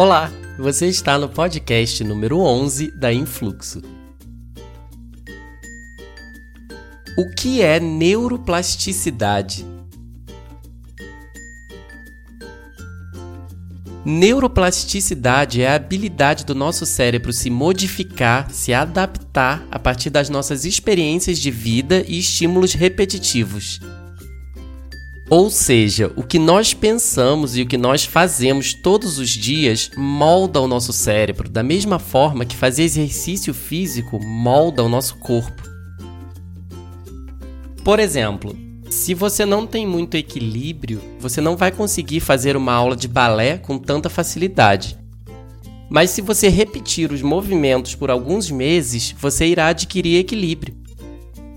Olá, você está no podcast número 11 da Influxo. O que é neuroplasticidade? Neuroplasticidade é a habilidade do nosso cérebro se modificar, se adaptar a partir das nossas experiências de vida e estímulos repetitivos. Ou seja, o que nós pensamos e o que nós fazemos todos os dias molda o nosso cérebro, da mesma forma que fazer exercício físico molda o nosso corpo. Por exemplo, se você não tem muito equilíbrio, você não vai conseguir fazer uma aula de balé com tanta facilidade. Mas se você repetir os movimentos por alguns meses, você irá adquirir equilíbrio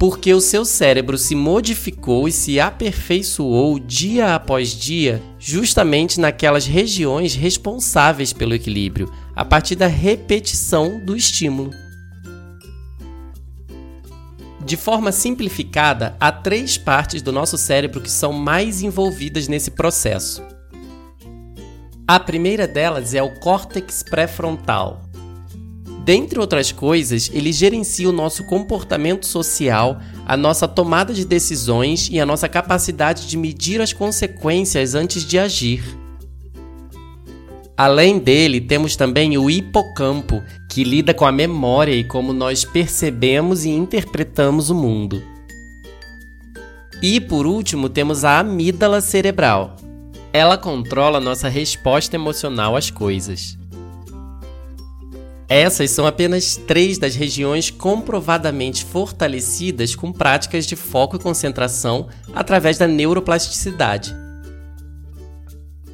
porque o seu cérebro se modificou e se aperfeiçoou dia após dia, justamente naquelas regiões responsáveis pelo equilíbrio, a partir da repetição do estímulo. De forma simplificada, há três partes do nosso cérebro que são mais envolvidas nesse processo. A primeira delas é o córtex pré-frontal, Dentre outras coisas, ele gerencia o nosso comportamento social, a nossa tomada de decisões e a nossa capacidade de medir as consequências antes de agir. Além dele, temos também o hipocampo, que lida com a memória e como nós percebemos e interpretamos o mundo. E por último, temos a amígdala cerebral. Ela controla nossa resposta emocional às coisas. Essas são apenas três das regiões comprovadamente fortalecidas com práticas de foco e concentração através da neuroplasticidade.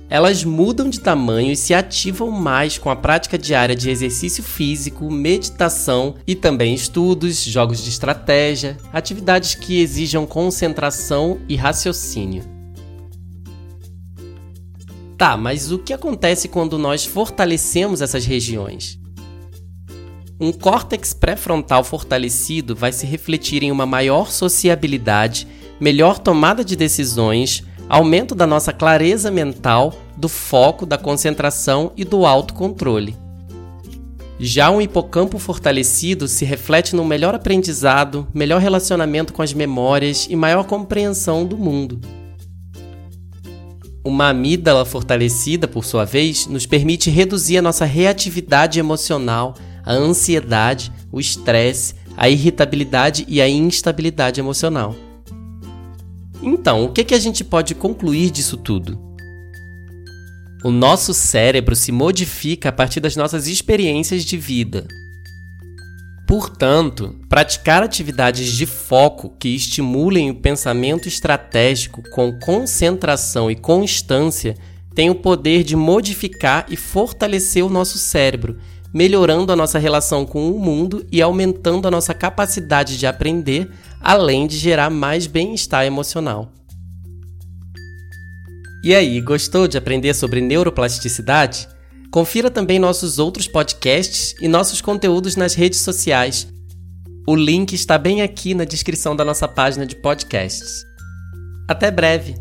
Elas mudam de tamanho e se ativam mais com a prática diária de exercício físico, meditação e também estudos, jogos de estratégia, atividades que exijam concentração e raciocínio. Tá, mas o que acontece quando nós fortalecemos essas regiões? Um córtex pré-frontal fortalecido vai se refletir em uma maior sociabilidade, melhor tomada de decisões, aumento da nossa clareza mental, do foco, da concentração e do autocontrole. Já um hipocampo fortalecido se reflete num melhor aprendizado, melhor relacionamento com as memórias e maior compreensão do mundo. Uma amígdala fortalecida, por sua vez, nos permite reduzir a nossa reatividade emocional, a ansiedade, o estresse, a irritabilidade e a instabilidade emocional. Então, o que, que a gente pode concluir disso tudo? O nosso cérebro se modifica a partir das nossas experiências de vida. Portanto, praticar atividades de foco que estimulem o pensamento estratégico com concentração e constância tem o poder de modificar e fortalecer o nosso cérebro melhorando a nossa relação com o mundo e aumentando a nossa capacidade de aprender, além de gerar mais bem-estar emocional. E aí, gostou de aprender sobre neuroplasticidade? Confira também nossos outros podcasts e nossos conteúdos nas redes sociais. O link está bem aqui na descrição da nossa página de podcasts. Até breve!